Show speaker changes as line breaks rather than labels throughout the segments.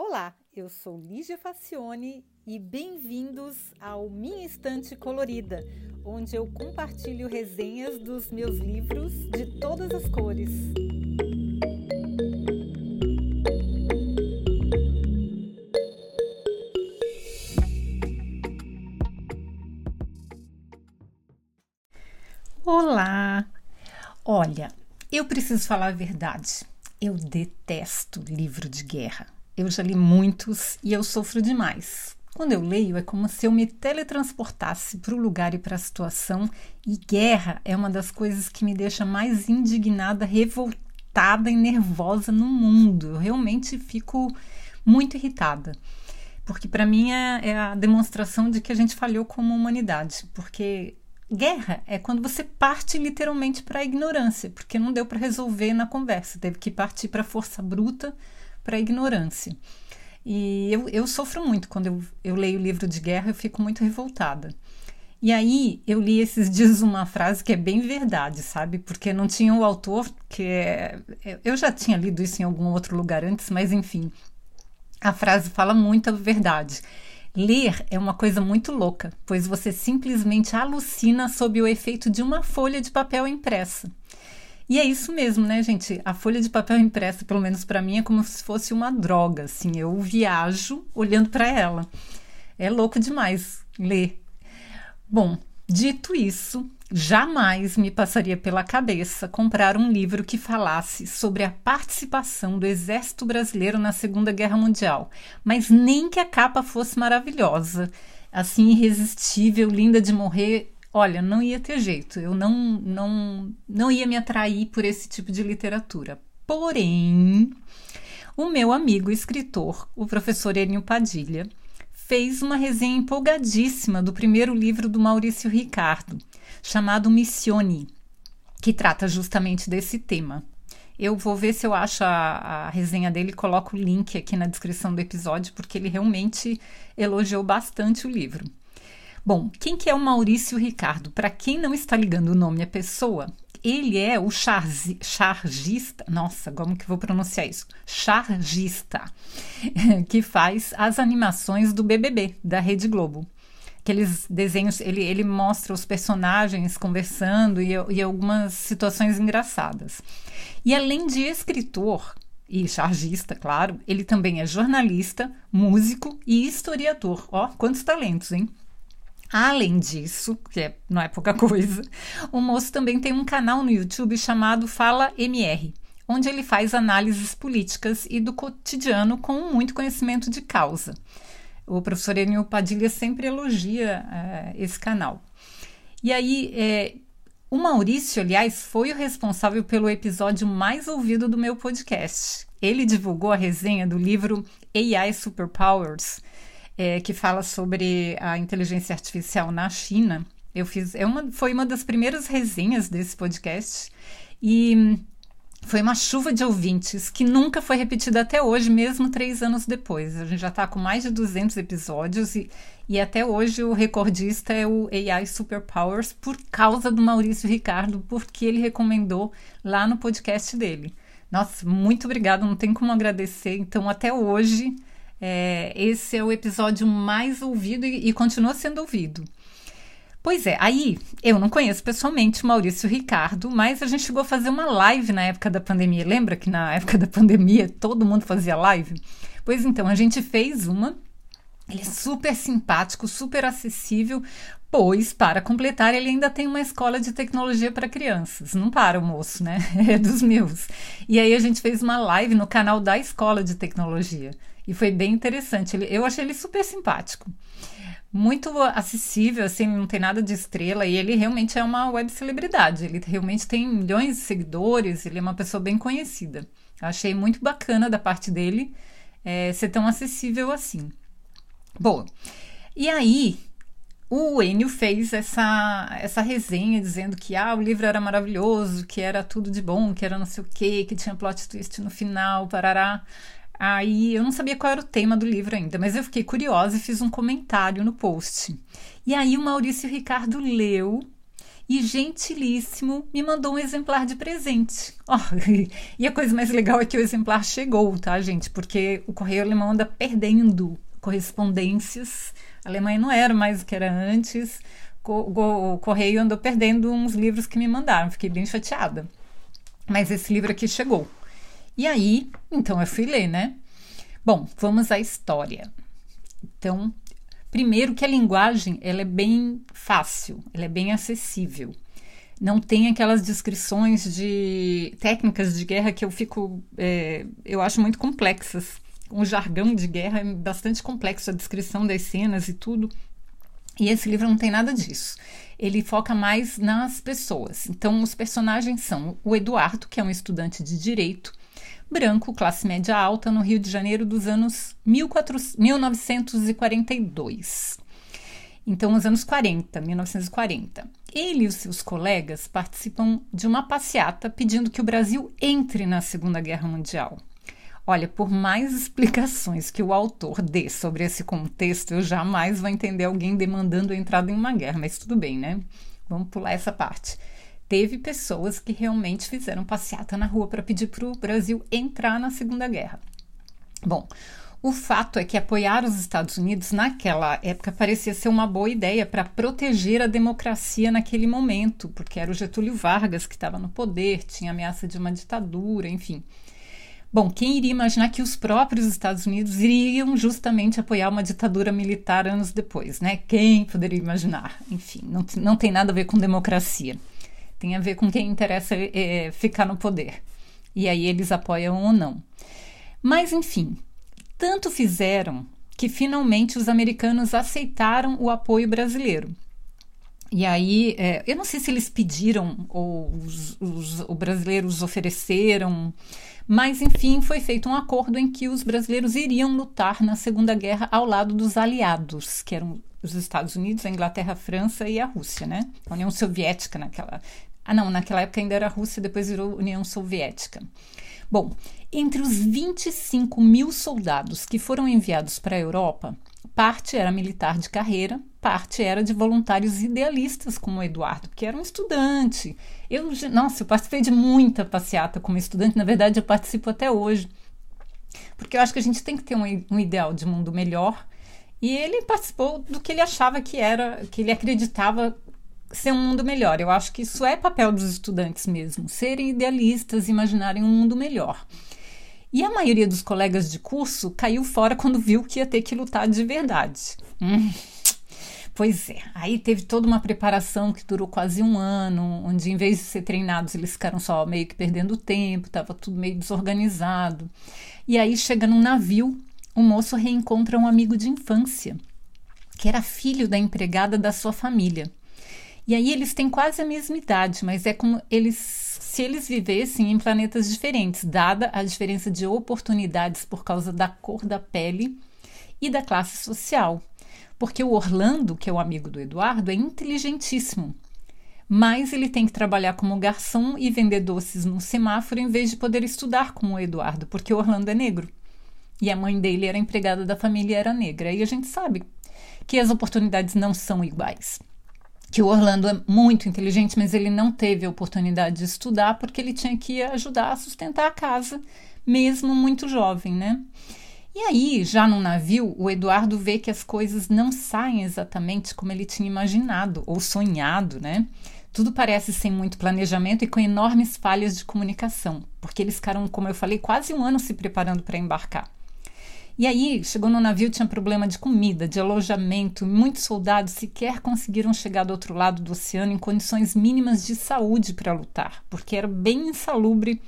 Olá, eu sou Lígia Facione e bem-vindos ao Minha Estante Colorida, onde eu compartilho resenhas dos meus livros de todas as cores. Olá! Olha, eu preciso falar a verdade. Eu detesto livro de guerra. Eu já li muitos e eu sofro demais. Quando eu leio, é como se eu me teletransportasse para o lugar e para a situação, e guerra é uma das coisas que me deixa mais indignada, revoltada e nervosa no mundo. Eu realmente fico muito irritada, porque para mim é, é a demonstração de que a gente falhou como humanidade, porque Guerra é quando você parte literalmente para a ignorância, porque não deu para resolver na conversa, teve que partir para a força bruta, para a ignorância. E eu, eu sofro muito quando eu, eu leio livro de guerra, eu fico muito revoltada. E aí eu li esses dias uma frase que é bem verdade, sabe? Porque não tinha o autor, que é. Eu já tinha lido isso em algum outro lugar antes, mas enfim, a frase fala muita verdade. Ler é uma coisa muito louca, pois você simplesmente alucina sob o efeito de uma folha de papel impressa. E é isso mesmo, né, gente? A folha de papel impressa, pelo menos para mim, é como se fosse uma droga, assim, eu viajo olhando para ela. É louco demais ler. Bom, dito isso, Jamais me passaria pela cabeça comprar um livro que falasse sobre a participação do Exército Brasileiro na Segunda Guerra Mundial, mas nem que a capa fosse maravilhosa, assim irresistível, linda de morrer. Olha, não ia ter jeito. Eu não não não ia me atrair por esse tipo de literatura. Porém, o meu amigo escritor, o professor Enio Padilha, fez uma resenha empolgadíssima do primeiro livro do Maurício Ricardo, chamado Missione, que trata justamente desse tema. Eu vou ver se eu acho a, a, resenha dele e coloco o link aqui na descrição do episódio, porque ele realmente elogiou bastante o livro. Bom, quem que é o Maurício Ricardo? Para quem não está ligando o nome à pessoa, ele é o charzi, chargista, nossa, como que vou pronunciar isso? Chargista, que faz as animações do BBB, da Rede Globo. Aqueles desenhos, ele, ele mostra os personagens conversando e, e algumas situações engraçadas. E além de escritor, e chargista, claro, ele também é jornalista, músico e historiador. Ó, quantos talentos, hein? Além disso, que é, não é pouca coisa, o moço também tem um canal no YouTube chamado Fala MR, onde ele faz análises políticas e do cotidiano com muito conhecimento de causa. O professor Enio Padilha sempre elogia é, esse canal. E aí, é, o Maurício, aliás, foi o responsável pelo episódio mais ouvido do meu podcast. Ele divulgou a resenha do livro AI Superpowers é, que fala sobre a inteligência artificial na China. Eu fiz, é uma, foi uma das primeiras resenhas desse podcast e foi uma chuva de ouvintes que nunca foi repetida até hoje, mesmo três anos depois. A gente já está com mais de 200 episódios e, e até hoje o recordista é o AI Superpowers por causa do Maurício Ricardo, porque ele recomendou lá no podcast dele. Nossa, muito obrigado, não tem como agradecer. Então, até hoje, é, esse é o episódio mais ouvido e, e continua sendo ouvido. Pois é, aí eu não conheço pessoalmente o Maurício Ricardo, mas a gente chegou a fazer uma live na época da pandemia. Lembra que na época da pandemia todo mundo fazia live? Pois então, a gente fez uma. Ele é super simpático, super acessível, pois, para completar, ele ainda tem uma escola de tecnologia para crianças. Não para o moço, né? É dos meus. E aí a gente fez uma live no canal da escola de tecnologia. E foi bem interessante. Ele, eu achei ele super simpático. Muito acessível, assim, não tem nada de estrela. E ele realmente é uma web celebridade. Ele realmente tem milhões de seguidores. Ele é uma pessoa bem conhecida. achei muito bacana da parte dele é, ser tão acessível assim. Boa. E aí, o Enio fez essa, essa resenha dizendo que ah, o livro era maravilhoso, que era tudo de bom, que era não sei o quê, que tinha plot twist no final, parará. Aí eu não sabia qual era o tema do livro ainda, mas eu fiquei curiosa e fiz um comentário no post. E aí o Maurício Ricardo leu e gentilíssimo me mandou um exemplar de presente. Oh, e a coisa mais legal é que o exemplar chegou, tá, gente? Porque o correio alemão anda perdendo correspondências. A Alemanha não era mais o que era antes. O correio andou perdendo uns livros que me mandaram. Fiquei bem chateada. Mas esse livro aqui chegou. E aí, então eu fui ler, né? Bom, vamos à história. Então, primeiro que a linguagem ela é bem fácil, ela é bem acessível. Não tem aquelas descrições de técnicas de guerra que eu fico, é, eu acho muito complexas. O jargão de guerra é bastante complexo, a descrição das cenas e tudo. E esse livro não tem nada disso. Ele foca mais nas pessoas. Então, os personagens são o Eduardo, que é um estudante de direito, branco, classe média alta, no Rio de Janeiro dos anos 1942. Então, os anos 40, 1940. Ele e os seus colegas participam de uma passeata pedindo que o Brasil entre na Segunda Guerra Mundial. Olha, por mais explicações que o autor dê sobre esse contexto, eu jamais vou entender alguém demandando a entrada em uma guerra, mas tudo bem, né? Vamos pular essa parte teve pessoas que realmente fizeram passeata na rua para pedir para o Brasil entrar na Segunda Guerra. Bom, o fato é que apoiar os Estados Unidos naquela época parecia ser uma boa ideia para proteger a democracia naquele momento, porque era o Getúlio Vargas que estava no poder, tinha ameaça de uma ditadura, enfim. Bom, quem iria imaginar que os próprios Estados Unidos iriam justamente apoiar uma ditadura militar anos depois, né? Quem poderia imaginar? Enfim, não, não tem nada a ver com democracia. Tem a ver com quem interessa é, ficar no poder. E aí eles apoiam ou não. Mas, enfim, tanto fizeram que finalmente os americanos aceitaram o apoio brasileiro. E aí, é, eu não sei se eles pediram ou os, os, os brasileiros ofereceram, mas enfim, foi feito um acordo em que os brasileiros iriam lutar na Segunda Guerra ao lado dos aliados, que eram os Estados Unidos, a Inglaterra, a França e a Rússia, né? A União Soviética naquela ah, não, naquela época ainda era Rússia, depois virou União Soviética. Bom, entre os 25 mil soldados que foram enviados para a Europa, parte era militar de carreira, parte era de voluntários idealistas, como o Eduardo, que era um estudante. Eu, nossa, eu participei de muita passeata como estudante, na verdade, eu participo até hoje, porque eu acho que a gente tem que ter um, um ideal de mundo melhor. E ele participou do que ele achava que era, que ele acreditava ser um mundo melhor. Eu acho que isso é papel dos estudantes mesmo, serem idealistas, imaginarem um mundo melhor. E a maioria dos colegas de curso caiu fora quando viu que ia ter que lutar de verdade. Hum. Pois é, aí teve toda uma preparação que durou quase um ano, onde em vez de ser treinados, eles ficaram só meio que perdendo tempo, estava tudo meio desorganizado. E aí chega num navio, o moço reencontra um amigo de infância, que era filho da empregada da sua família. E aí eles têm quase a mesma idade, mas é como eles se eles vivessem em planetas diferentes, dada a diferença de oportunidades por causa da cor da pele e da classe social. Porque o Orlando, que é o amigo do Eduardo, é inteligentíssimo, mas ele tem que trabalhar como garçom e vender doces no semáforo em vez de poder estudar como o Eduardo, porque o Orlando é negro. E a mãe dele era empregada da família era negra. E a gente sabe que as oportunidades não são iguais que o Orlando é muito inteligente, mas ele não teve a oportunidade de estudar porque ele tinha que ajudar a sustentar a casa, mesmo muito jovem, né? E aí, já no navio, o Eduardo vê que as coisas não saem exatamente como ele tinha imaginado ou sonhado, né? Tudo parece sem muito planejamento e com enormes falhas de comunicação, porque eles ficaram, como eu falei, quase um ano se preparando para embarcar. E aí, chegou no navio, tinha problema de comida, de alojamento, muitos soldados sequer conseguiram chegar do outro lado do oceano em condições mínimas de saúde para lutar, porque era bem insalubre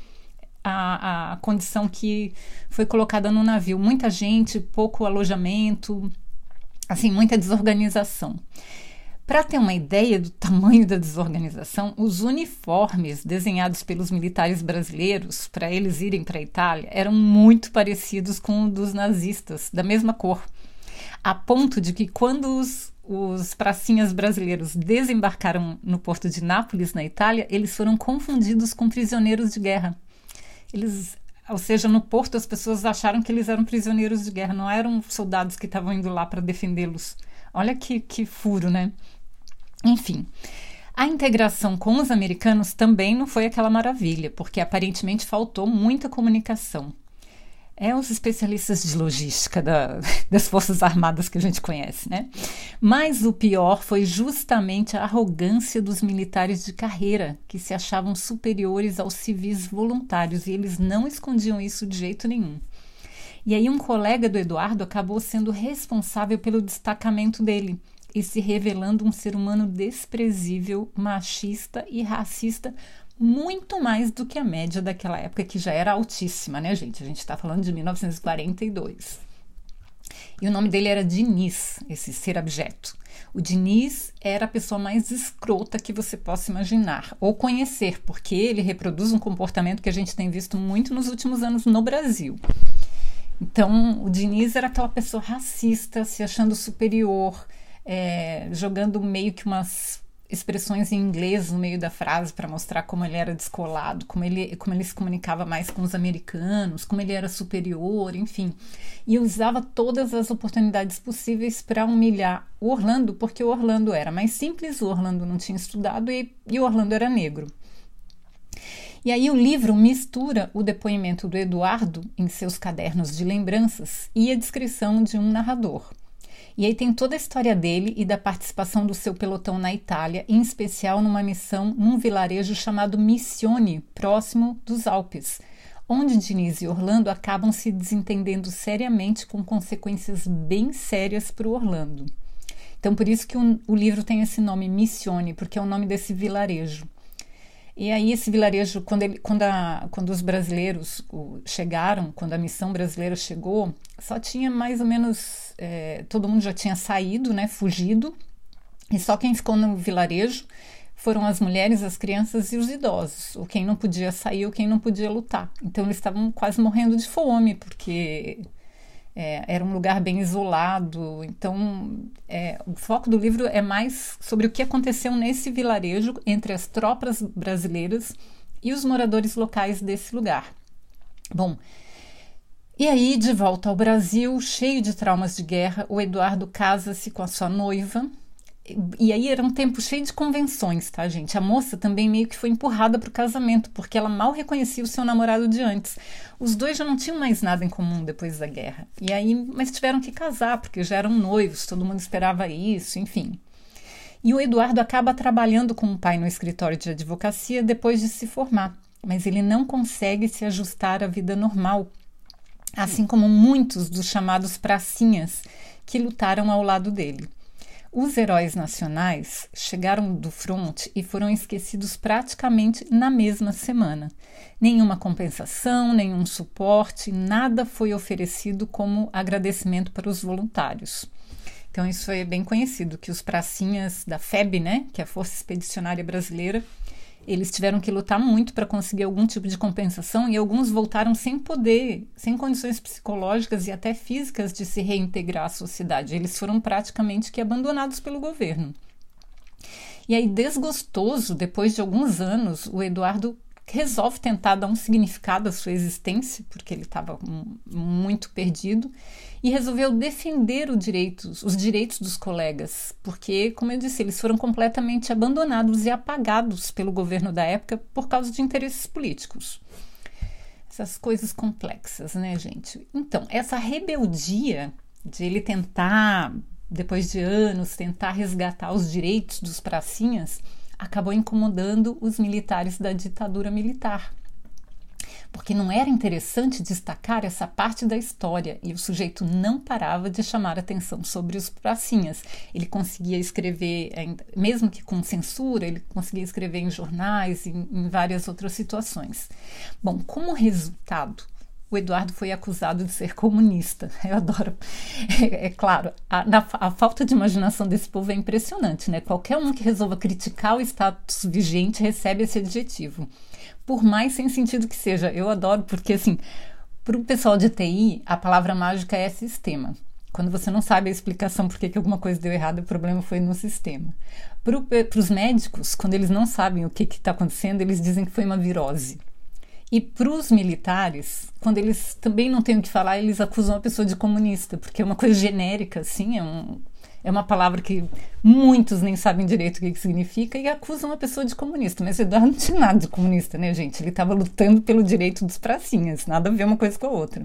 a, a condição que foi colocada no navio. Muita gente, pouco alojamento, assim, muita desorganização. Para ter uma ideia do tamanho da desorganização, os uniformes desenhados pelos militares brasileiros para eles irem para a Itália eram muito parecidos com os dos nazistas, da mesma cor, a ponto de que quando os, os pracinhas brasileiros desembarcaram no porto de Nápoles, na Itália, eles foram confundidos com prisioneiros de guerra. Eles ou seja, no porto as pessoas acharam que eles eram prisioneiros de guerra, não eram soldados que estavam indo lá para defendê-los. Olha que, que furo, né? Enfim, A integração com os americanos também não foi aquela maravilha, porque aparentemente faltou muita comunicação. É os especialistas de logística da, das Forças Armadas que a gente conhece, né? Mas o pior foi justamente a arrogância dos militares de carreira, que se achavam superiores aos civis voluntários, e eles não escondiam isso de jeito nenhum. E aí, um colega do Eduardo acabou sendo responsável pelo destacamento dele e se revelando um ser humano desprezível, machista e racista muito mais do que a média daquela época, que já era altíssima, né, gente? A gente está falando de 1942. E o nome dele era Diniz, esse ser abjeto. O Diniz era a pessoa mais escrota que você possa imaginar ou conhecer, porque ele reproduz um comportamento que a gente tem visto muito nos últimos anos no Brasil. Então, o Diniz era aquela pessoa racista, se achando superior, é, jogando meio que umas expressões em inglês no meio da frase para mostrar como ele era descolado, como ele, como ele se comunicava mais com os americanos, como ele era superior, enfim. E usava todas as oportunidades possíveis para humilhar o Orlando, porque o Orlando era mais simples, o Orlando não tinha estudado e, e o Orlando era negro. E aí o livro mistura o depoimento do Eduardo em seus cadernos de lembranças e a descrição de um narrador. E aí tem toda a história dele e da participação do seu pelotão na Itália, em especial numa missão num vilarejo chamado Missione, próximo dos Alpes, onde Diniz e Orlando acabam se desentendendo seriamente com consequências bem sérias para o Orlando. Então, por isso que o, o livro tem esse nome, Missione, porque é o nome desse vilarejo. E aí esse vilarejo, quando, ele, quando, a, quando os brasileiros chegaram, quando a missão brasileira chegou, só tinha mais ou menos, é, todo mundo já tinha saído, né, fugido, e só quem ficou no vilarejo foram as mulheres, as crianças e os idosos, ou quem não podia sair ou quem não podia lutar. Então eles estavam quase morrendo de fome, porque é, era um lugar bem isolado, então é, o foco do livro é mais sobre o que aconteceu nesse vilarejo entre as tropas brasileiras e os moradores locais desse lugar. Bom, e aí, de volta ao Brasil, cheio de traumas de guerra, o Eduardo casa-se com a sua noiva, e aí era um tempo cheio de convenções, tá, gente? A moça também meio que foi empurrada para o casamento, porque ela mal reconhecia o seu namorado de antes. Os dois já não tinham mais nada em comum depois da guerra. E aí, mas tiveram que casar, porque já eram noivos, todo mundo esperava isso, enfim. E o Eduardo acaba trabalhando com o pai no escritório de advocacia depois de se formar, mas ele não consegue se ajustar à vida normal, assim como muitos dos chamados pracinhas que lutaram ao lado dele. Os heróis nacionais chegaram do fronte e foram esquecidos praticamente na mesma semana. Nenhuma compensação, nenhum suporte, nada foi oferecido como agradecimento para os voluntários. Então isso foi bem conhecido que os pracinhas da FEB, né, que é a Força Expedicionária Brasileira, eles tiveram que lutar muito para conseguir algum tipo de compensação e alguns voltaram sem poder, sem condições psicológicas e até físicas de se reintegrar à sociedade. Eles foram praticamente que abandonados pelo governo. E aí, desgostoso, depois de alguns anos, o Eduardo resolve tentar dar um significado à sua existência, porque ele estava muito perdido, e resolveu defender direitos, os direitos dos colegas, porque, como eu disse, eles foram completamente abandonados e apagados pelo governo da época por causa de interesses políticos. Essas coisas complexas, né, gente? Então, essa rebeldia de ele tentar, depois de anos, tentar resgatar os direitos dos pracinhas acabou incomodando os militares da ditadura militar. Porque não era interessante destacar essa parte da história e o sujeito não parava de chamar atenção sobre os pracinhas. Ele conseguia escrever, mesmo que com censura, ele conseguia escrever em jornais, em, em várias outras situações. Bom, como resultado, o Eduardo foi acusado de ser comunista. Eu adoro. É, é claro, a, na, a, falta de imaginação desse povo é impressionante, né? Qualquer um que resolva criticar o status vigente recebe esse adjetivo. Por mais sem sentido que seja. Eu adoro, porque assim, para o pessoal de TI, a palavra mágica é sistema. Quando você não sabe a explicação por que, alguma coisa deu errado, o problema foi no sistema. Para os médicos, quando eles não sabem o que está acontecendo, eles dizem que foi uma virose. E para os militares, quando eles também não têm o que falar, eles acusam a pessoa de comunista, porque é uma coisa genérica, assim, é um, é uma palavra que muitos nem sabem direito o que, que significa e acusam a pessoa de comunista. Mas Eduardo não tinha nada de comunista, né, gente? Ele estava lutando pelo direito dos pracinhas, nada a ver uma coisa com a outra.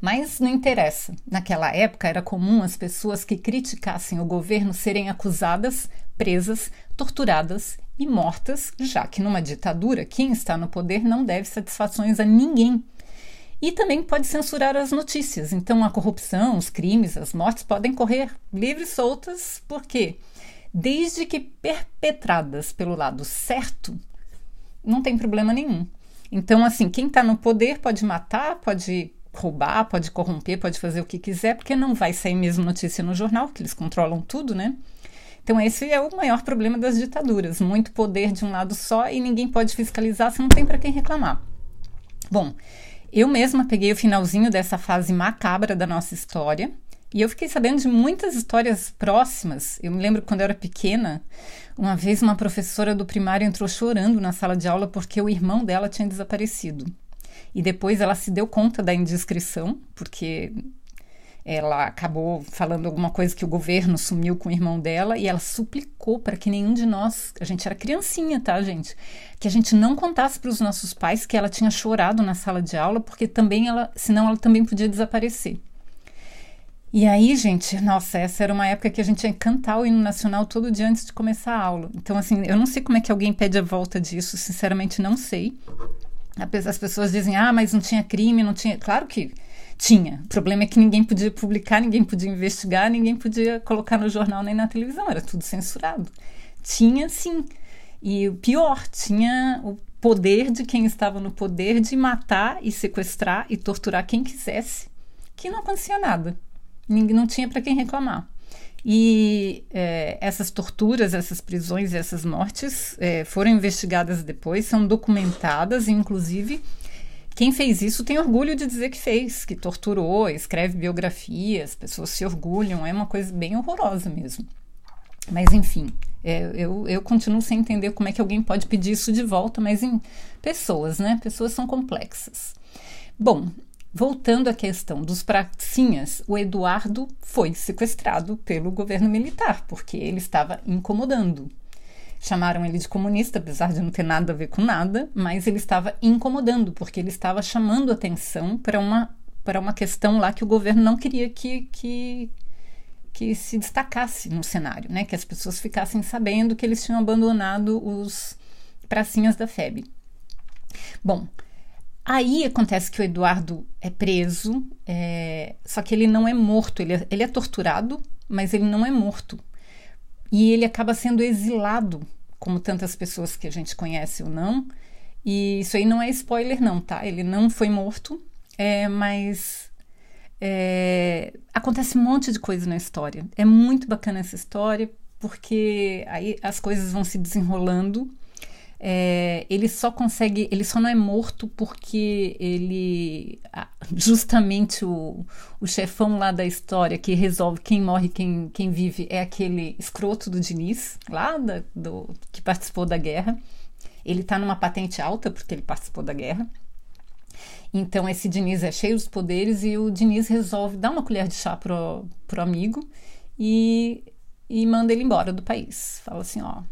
Mas não interessa. Naquela época era comum as pessoas que criticassem o governo serem acusadas, presas, torturadas e mortas, já que numa ditadura quem está no poder não deve satisfações a ninguém. E também pode censurar as notícias. Então a corrupção, os crimes, as mortes podem correr livres soltas, por quê? Desde que perpetradas pelo lado certo, não tem problema nenhum. Então, assim, quem está no poder pode matar, pode roubar, pode corromper, pode fazer o que quiser, porque não vai sair mesmo notícia no jornal, que eles controlam tudo, né? Então, esse é o maior problema das ditaduras: muito poder de um lado só e ninguém pode fiscalizar, se não tem para quem reclamar. Bom, eu mesma peguei o finalzinho dessa fase macabra da nossa história e eu fiquei sabendo de muitas histórias próximas. Eu me lembro quando eu era pequena, uma vez uma professora do primário entrou chorando na sala de aula porque o irmão dela tinha desaparecido. E depois ela se deu conta da indiscrição, porque ela acabou falando alguma coisa que o governo sumiu com o irmão dela e ela suplicou para que nenhum de nós, a gente era criancinha, tá, gente, que a gente não contasse para os nossos pais que ela tinha chorado na sala de aula, porque também ela, senão ela também podia desaparecer. E aí, gente, nossa, essa era uma época que a gente ia cantar o hino nacional todo dia antes de começar a aula. Então, assim, eu não sei como é que alguém pede a volta disso, sinceramente não sei. As pessoas dizem, ah, mas não tinha crime, não tinha. Claro que tinha. O problema é que ninguém podia publicar, ninguém podia investigar, ninguém podia colocar no jornal nem na televisão, era tudo censurado. Tinha sim. E o pior, tinha o poder de quem estava no poder de matar e sequestrar e torturar quem quisesse, que não acontecia nada. Ninguém, não tinha para quem reclamar. E é, essas torturas, essas prisões e essas mortes é, foram investigadas depois, são documentadas, inclusive quem fez isso tem orgulho de dizer que fez, que torturou, escreve biografias, pessoas se orgulham, é uma coisa bem horrorosa mesmo. Mas enfim, é, eu, eu continuo sem entender como é que alguém pode pedir isso de volta, mas em pessoas, né? Pessoas são complexas. Bom, voltando à questão dos pracinhas, o Eduardo foi sequestrado pelo governo militar, porque ele estava incomodando. Chamaram ele de comunista, apesar de não ter nada a ver com nada, mas ele estava incomodando, porque ele estava chamando atenção para uma, para uma questão lá que o governo não queria que, que, que se destacasse no cenário, né? que as pessoas ficassem sabendo que eles tinham abandonado os pracinhas da FEB. Bom, Aí acontece que o Eduardo é preso, é, só que ele não é morto, ele é, ele é torturado, mas ele não é morto. E ele acaba sendo exilado como tantas pessoas que a gente conhece ou não. E isso aí não é spoiler, não, tá? Ele não foi morto, é, mas é, acontece um monte de coisa na história. É muito bacana essa história, porque aí as coisas vão se desenrolando é, ele só consegue, ele só não é morto porque ele, justamente o, o chefão lá da história que resolve quem morre quem, quem vive é aquele escroto do Diniz, lá da, do, que participou da guerra. Ele está numa patente alta porque ele participou da guerra. Então esse Diniz é cheio dos poderes e o Diniz resolve dar uma colher de chá pro, pro amigo e, e manda ele embora do país. Fala assim, ó,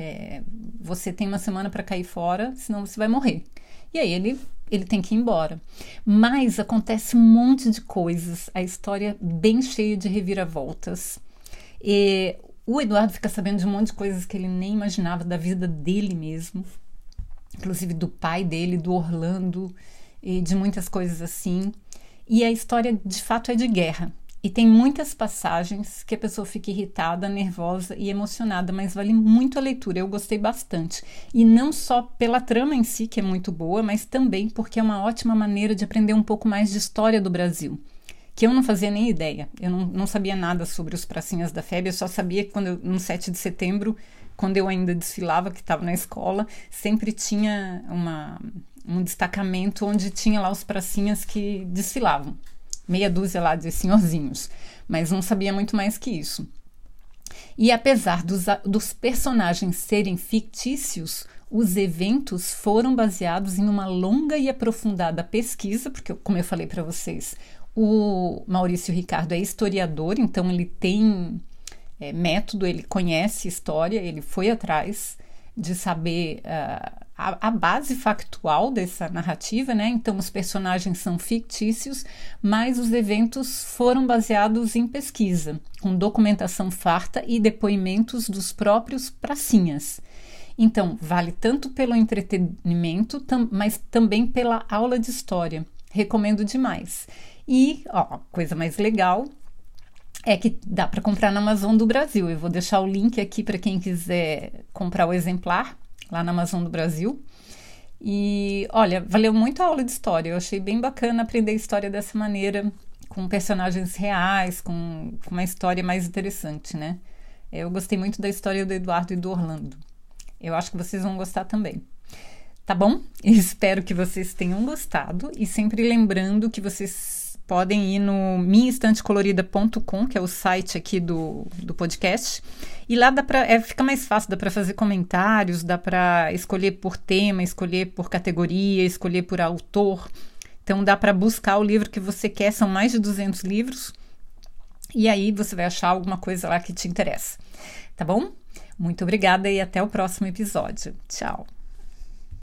é, você tem uma semana para cair fora, senão você vai morrer. E aí ele, ele tem que ir embora. Mas acontece um monte de coisas, a história bem cheia de reviravoltas. E o Eduardo fica sabendo de um monte de coisas que ele nem imaginava da vida dele mesmo, inclusive do pai dele, do Orlando, e de muitas coisas assim. E a história de fato é de guerra. E tem muitas passagens que a pessoa fica irritada, nervosa e emocionada, mas vale muito a leitura. Eu gostei bastante. E não só pela trama em si, que é muito boa, mas também porque é uma ótima maneira de aprender um pouco mais de história do Brasil. Que eu não fazia nem ideia. Eu não, não sabia nada sobre os pracinhas da FEB, eu só sabia que quando eu, no 7 de setembro, quando eu ainda desfilava, que estava na escola, sempre tinha uma, um destacamento onde tinha lá os pracinhas que desfilavam meia dúzia lá de senhorzinhos, mas não sabia muito mais que isso. E apesar dos, dos personagens serem fictícios, os eventos foram baseados em uma longa e aprofundada pesquisa, porque, como eu falei para vocês, O Maurício Ricardo é historiador, então ele tem é, método, ele conhece história, ele foi atrás de saber uh, a, a, base factual dessa narrativa, né? Então, os personagens são fictícios, mas os eventos foram baseados em pesquisa, com documentação farta e depoimentos dos próprios pracinhas. Então, vale tanto pelo entretenimento, tam, mas também pela aula de história. Recomendo demais. E, ó, coisa mais legal é que dá para comprar na Amazon do Brasil. Eu vou deixar o link aqui para quem quiser comprar o exemplar lá na Amazon do Brasil. E olha, valeu muito a aula de história. Eu achei bem bacana aprender história dessa maneira, com personagens reais, com, com uma história mais interessante, né? Eu gostei muito da história do Eduardo e do Orlando. Eu acho que vocês vão gostar também. Tá bom? Espero que vocês tenham gostado e sempre lembrando que vocês podem ir no minhaestantecolorida.com, que é o site aqui do, do podcast. E lá dá pra, é, fica mais fácil, dá para fazer comentários, dá para escolher por tema, escolher por categoria, escolher por autor. Então dá para buscar o livro que você quer, são mais de 200 livros. E aí você vai achar alguma coisa lá que te interessa. Tá bom? Muito obrigada e até o próximo episódio. Tchau.